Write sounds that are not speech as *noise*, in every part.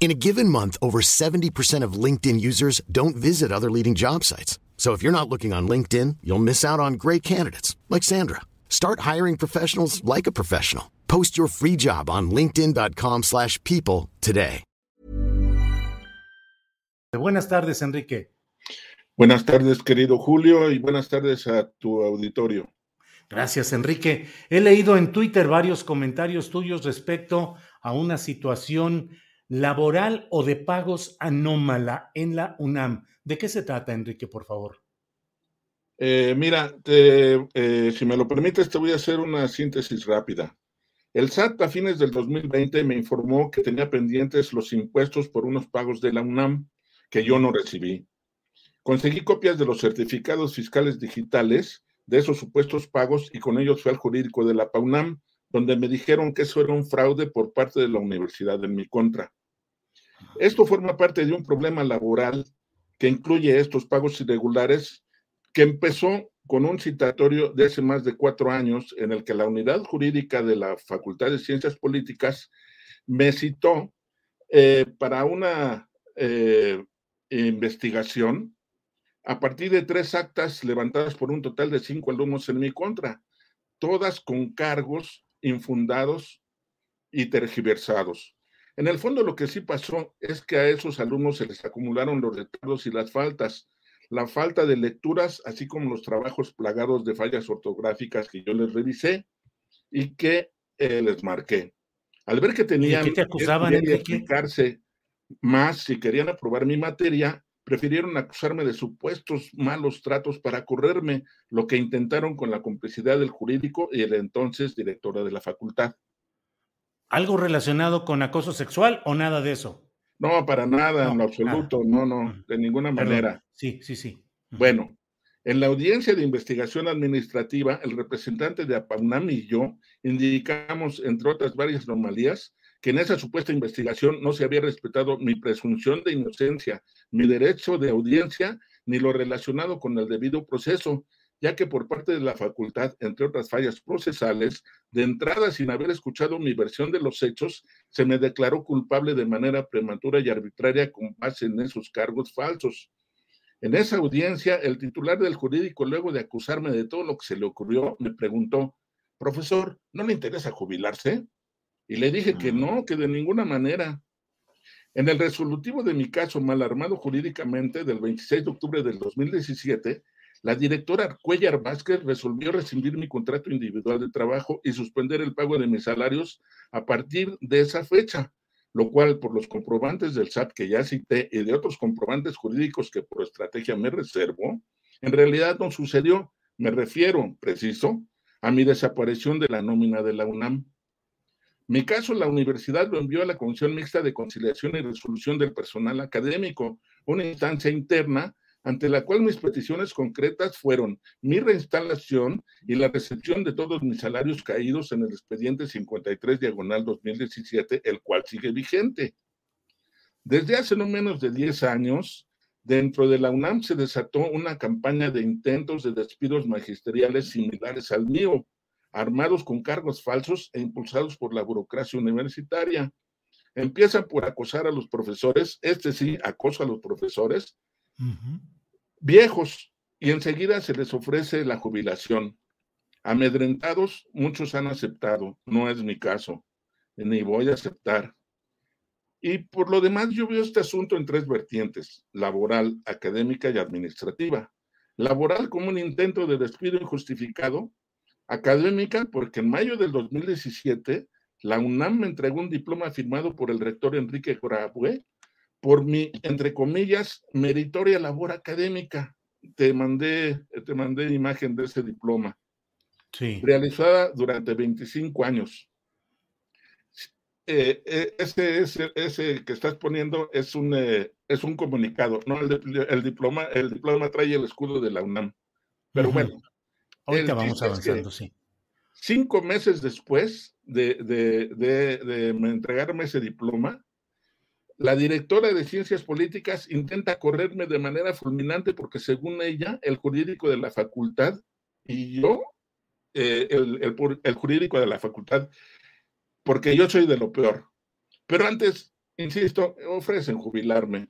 In a given month, over 70% of LinkedIn users don't visit other leading job sites. So if you're not looking on LinkedIn, you'll miss out on great candidates like Sandra. Start hiring professionals like a professional. Post your free job on linkedin.com/people today. Buenas tardes, Enrique. Buenas tardes, querido Julio, y buenas tardes a tu auditorio. Gracias, Enrique. He leído en Twitter varios comentarios tuyos respecto a una situación laboral o de pagos anómala en la UNAM. ¿De qué se trata, Enrique, por favor? Eh, mira, eh, si me lo permites, te voy a hacer una síntesis rápida. El SAT a fines del 2020 me informó que tenía pendientes los impuestos por unos pagos de la UNAM que yo no recibí. Conseguí copias de los certificados fiscales digitales de esos supuestos pagos y con ellos fui al jurídico de la PAUNAM, donde me dijeron que eso era un fraude por parte de la universidad en mi contra. Esto forma parte de un problema laboral que incluye estos pagos irregulares que empezó con un citatorio de hace más de cuatro años en el que la unidad jurídica de la Facultad de Ciencias Políticas me citó eh, para una eh, investigación a partir de tres actas levantadas por un total de cinco alumnos en mi contra, todas con cargos infundados y tergiversados. En el fondo lo que sí pasó es que a esos alumnos se les acumularon los retardos y las faltas, la falta de lecturas, así como los trabajos plagados de fallas ortográficas que yo les revisé y que eh, les marqué. Al ver que tenían que explicarse más si querían aprobar mi materia, prefirieron acusarme de supuestos malos tratos para correrme, lo que intentaron con la complicidad del jurídico y el entonces directora de la facultad. ¿Algo relacionado con acoso sexual o nada de eso? No, para nada, en lo absoluto, no, no, de ninguna manera. Sí, sí, sí. Bueno, en la audiencia de investigación administrativa, el representante de APAUNAM y yo indicamos, entre otras varias anomalías, que en esa supuesta investigación no se había respetado mi presunción de inocencia, mi derecho de audiencia, ni lo relacionado con el debido proceso, ya que por parte de la facultad, entre otras fallas procesales, de entrada sin haber escuchado mi versión de los hechos, se me declaró culpable de manera prematura y arbitraria con base en esos cargos falsos. En esa audiencia, el titular del jurídico, luego de acusarme de todo lo que se le ocurrió, me preguntó, profesor, ¿no le interesa jubilarse? Y le dije que no, que de ninguna manera. En el resolutivo de mi caso mal armado jurídicamente del 26 de octubre del 2017, la directora Cuellar Vázquez resolvió rescindir mi contrato individual de trabajo y suspender el pago de mis salarios a partir de esa fecha, lo cual por los comprobantes del SAT que ya cité y de otros comprobantes jurídicos que por estrategia me reservo, en realidad no sucedió. Me refiero, preciso, a mi desaparición de la nómina de la UNAM. Mi caso, la universidad lo envió a la Comisión Mixta de Conciliación y Resolución del Personal Académico, una instancia interna ante la cual mis peticiones concretas fueron mi reinstalación y la recepción de todos mis salarios caídos en el expediente 53 diagonal 2017, el cual sigue vigente. Desde hace no menos de 10 años, dentro de la UNAM se desató una campaña de intentos de despidos magisteriales similares al mío, armados con cargos falsos e impulsados por la burocracia universitaria. Empiezan por acosar a los profesores, este sí, acoso a los profesores, viejos, y enseguida se les ofrece la jubilación. Amedrentados, muchos han aceptado, no es mi caso, ni voy a aceptar. Y por lo demás, yo veo este asunto en tres vertientes, laboral, académica y administrativa. Laboral como un intento de despido injustificado, académica porque en mayo del 2017 la UNAM me entregó un diploma firmado por el rector Enrique Grabue por mi, entre comillas, meritoria labor académica. Te mandé, te mandé imagen de ese diploma. Sí. Realizada durante 25 años. Eh, eh, ese, ese, ese, que estás poniendo es un, eh, es un comunicado, ¿no? El, diploma, el diploma trae el escudo de la UNAM. Pero bueno. Ahorita vamos avanzando, sí. Cinco meses después de, de, de, de, entregarme ese diploma, la directora de Ciencias Políticas intenta correrme de manera fulminante porque según ella, el jurídico de la facultad y yo, el, el, el jurídico de la facultad porque yo soy de lo peor. Pero antes, insisto, ofrecen jubilarme.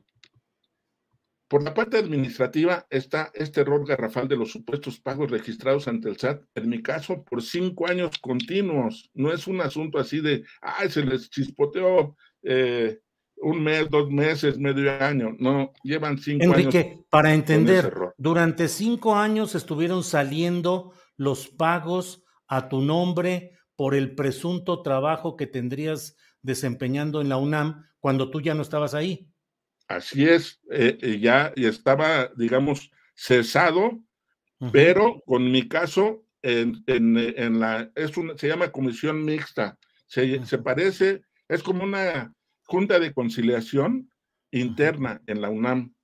Por la parte administrativa está este error garrafal de los supuestos pagos registrados ante el SAT, en mi caso, por cinco años continuos. No es un asunto así de, ay, se les chispoteó eh, un mes, dos meses, medio año. No, llevan cinco años. Enrique, para entender, durante cinco años estuvieron saliendo los pagos a tu nombre por el presunto trabajo que tendrías desempeñando en la UNAM cuando tú ya no estabas ahí. Así es, eh, eh, ya estaba, digamos, cesado, pero con mi caso, en, en, la, es una, se llama comisión mixta, se, se, parece, es como una junta de conciliación interna en la UNAM.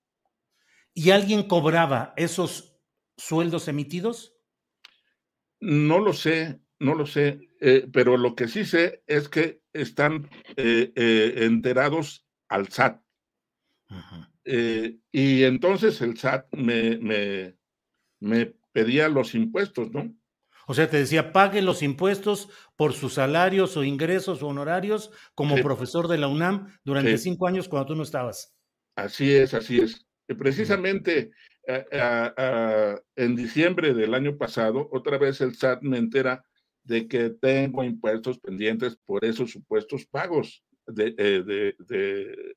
¿Y alguien cobraba esos sueldos emitidos? No lo sé, no lo sé, eh, pero lo que sí sé es que están eh, eh, enterados al SAT. Y entonces el SAT me, me, me, pedía los impuestos, ¿no? O sea, te decía, pague los impuestos por sus salarios o ingresos o honorarios como profesor de la UNAM durante cinco años cuando tú no estabas. Así es, así es. Precisamente en diciembre del año pasado, otra vez el SAT me entera de que tengo impuestos pendientes por esos supuestos pagos de, eh, de, de,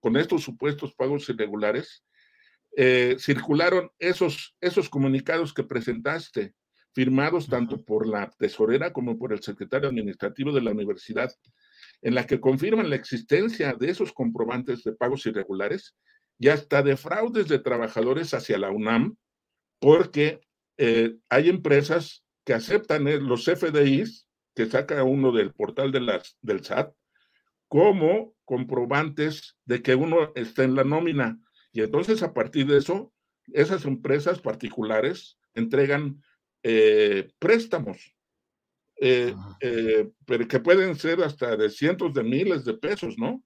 con estos supuestos pagos irregulares, eh, circularon esos, esos comunicados que presentaste, firmados tanto por la tesorera como por el secretario administrativo de la universidad, en la que confirman la existencia de esos comprobantes de pagos irregulares y hasta de fraudes de trabajadores hacia la UNAM, porque eh, hay empresas que aceptan eh, los FDIs que saca uno del portal de las, del SAT como comprobantes de que uno está en la nómina. Y entonces a partir de eso, esas empresas particulares entregan eh, préstamos, eh, eh, pero que pueden ser hasta de cientos de miles de pesos, ¿no?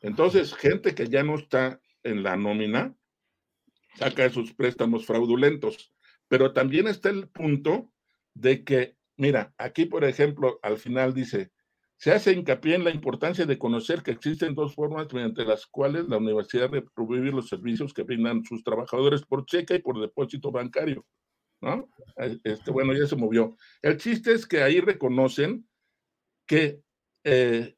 Entonces, gente que ya no está en la nómina saca esos préstamos fraudulentos. Pero también está el punto de que, mira, aquí por ejemplo, al final dice, se hace hincapié en la importancia de conocer que existen dos formas mediante las cuales la universidad debe prohibir los servicios que brindan sus trabajadores por cheque y por depósito bancario. ¿no? Eh, este, bueno, ya se movió. El chiste es que ahí reconocen que eh,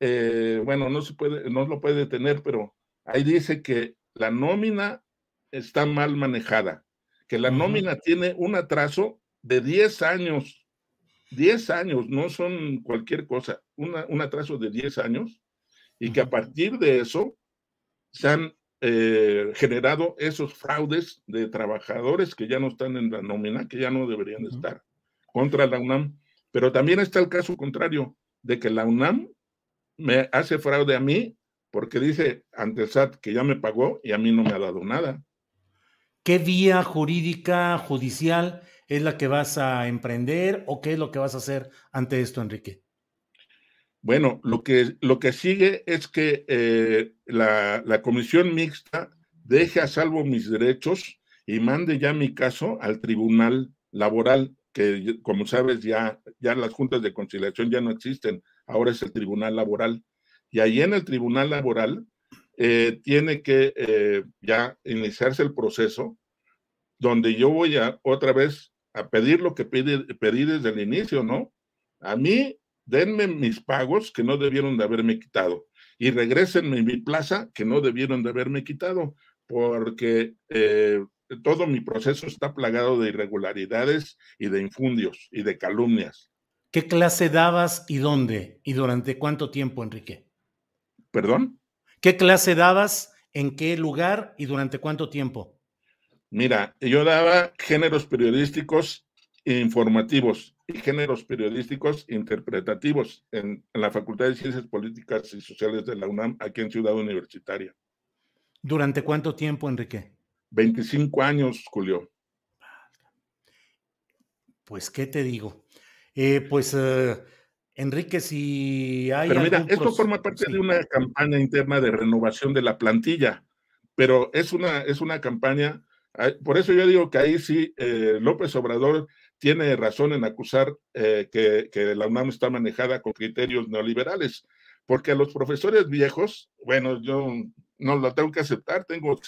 eh, bueno, no se puede, no lo puede detener, pero ahí dice que la nómina está mal manejada, que la nómina tiene un atraso de 10 años. 10 años, no son cualquier cosa, un atraso de 10 años, y que a partir de eso se han eh, generado esos fraudes de trabajadores que ya no están en la nómina, que ya no deberían estar contra la UNAM. Pero también está el caso contrario, de que la UNAM me hace fraude a mí porque dice ante el SAT que ya me pagó y a mí no me ha dado nada. ¿Qué vía jurídica, judicial es la que vas a emprender o qué es lo que vas a hacer ante esto, Enrique? Bueno, lo que, lo que sigue es que eh, la, la, comisión mixta deje a salvo mis derechos y mande ya mi caso al tribunal laboral, que como sabes ya, ya las juntas de conciliación ya no existen, ahora es el tribunal laboral. Y ahí en el tribunal laboral eh, tiene que eh, ya iniciarse el proceso donde yo voy a otra vez a pedir lo que pedí desde el inicio, ¿no? A mí denme mis pagos que no debieron de haberme quitado y regresenme mi plaza que no debieron de haberme quitado, porque eh, todo mi proceso está plagado de irregularidades y de infundios y de calumnias. ¿Qué clase dabas y dónde? ¿Y durante cuánto tiempo, Enrique? ¿Perdón? ¿Qué clase dabas, en qué lugar y durante cuánto tiempo? Mira, yo daba géneros periodísticos informativos y géneros periodísticos interpretativos en, la Facultad de Ciencias Políticas y Sociales de la UNAM, aquí en Ciudad Universitaria. ¿Durante cuánto tiempo, Enrique? 25 años, Julio. Pues, ¿qué te digo? Eh, pues, eh, Enrique, si hay. Pero mira, esto forma parte de una campaña interna de renovación de la plantilla, pero es una, es una campaña. Por eso yo digo que ahí sí, eh, López Obrador tiene razón en acusar eh, que, la UNAM está manejada con criterios neoliberales, porque a los profesores viejos, bueno, yo no lo tengo que aceptar, tengo,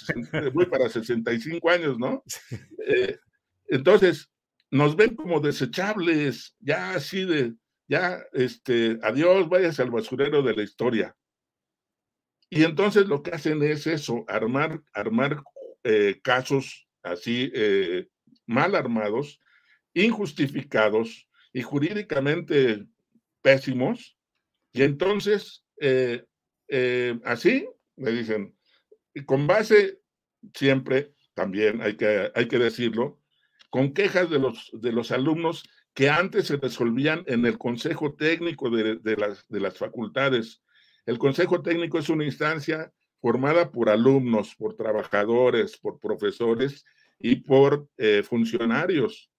voy para 65 años, ¿no? *laughs* Eh, entonces, nos ven como desechables, ya así de, ya, este, adiós, váyase al basurero de la historia. Y entonces lo que hacen es eso, armar, armar eh, casos así mal armados injustificados y jurídicamente pésimos. Y entonces, eh, eh, así, me dicen, con base siempre, también hay que, hay que decirlo, con quejas de los, de los alumnos que antes se resolvían en el Consejo Técnico de, las, de las facultades. El Consejo Técnico es una instancia formada por alumnos, por trabajadores, por profesores y por eh, funcionarios.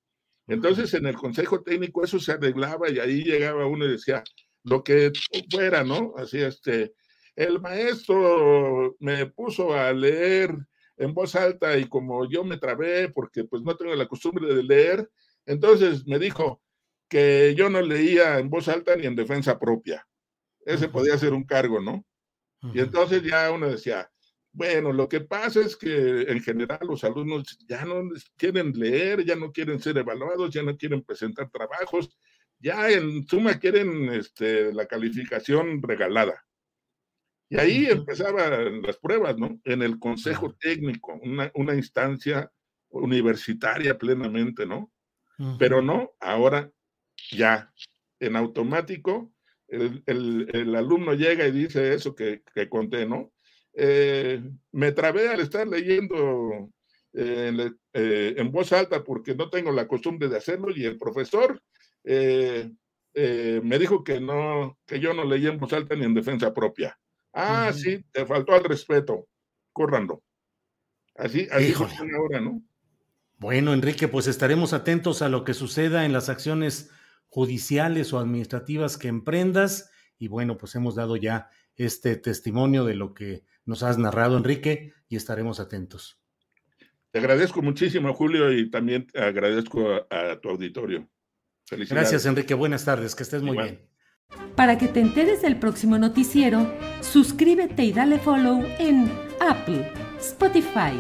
Entonces, en el consejo técnico eso se arreglaba y ahí llegaba uno y decía lo que fuera, ¿no? Así, este, el maestro me puso a leer en voz alta y como yo me trabé porque pues no tengo la costumbre de leer, entonces me dijo que yo no leía en voz alta ni en defensa propia. Ese podía ser un cargo, ¿no? Y entonces ya uno decía, bueno, lo que pasa es que en general los alumnos ya no quieren leer, ya no quieren ser evaluados, ya no quieren presentar trabajos, ya en suma quieren este, la calificación regalada. Y ahí empezaban las pruebas, ¿no? En el consejo técnico, una, una instancia universitaria plenamente, ¿no? Pero no, ahora ya, en automático, el, el, alumno llega y dice eso que, que conté, ¿no? Eh, me trabé al estar leyendo eh, eh, en voz alta porque no tengo la costumbre de hacerlo y el profesor me dijo que no, que yo no leía en voz alta ni en defensa propia. Ah, sí, te faltó al respeto, corrando. Así, así ahora, ¿no? Bueno, Enrique, pues estaremos atentos a lo que suceda en las acciones judiciales o administrativas que emprendas. Y bueno, pues hemos dado ya este testimonio de lo que nos has narrado, Enrique, y estaremos atentos. Te agradezco muchísimo, Julio, y también agradezco a, tu auditorio. Felicidades. Gracias, Enrique. Buenas tardes, que estés muy bien. Para que te enteres del próximo noticiero, suscríbete y dale follow en Apple, Spotify,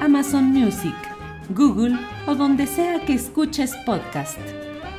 Amazon Music, Google o donde sea que escuches podcast.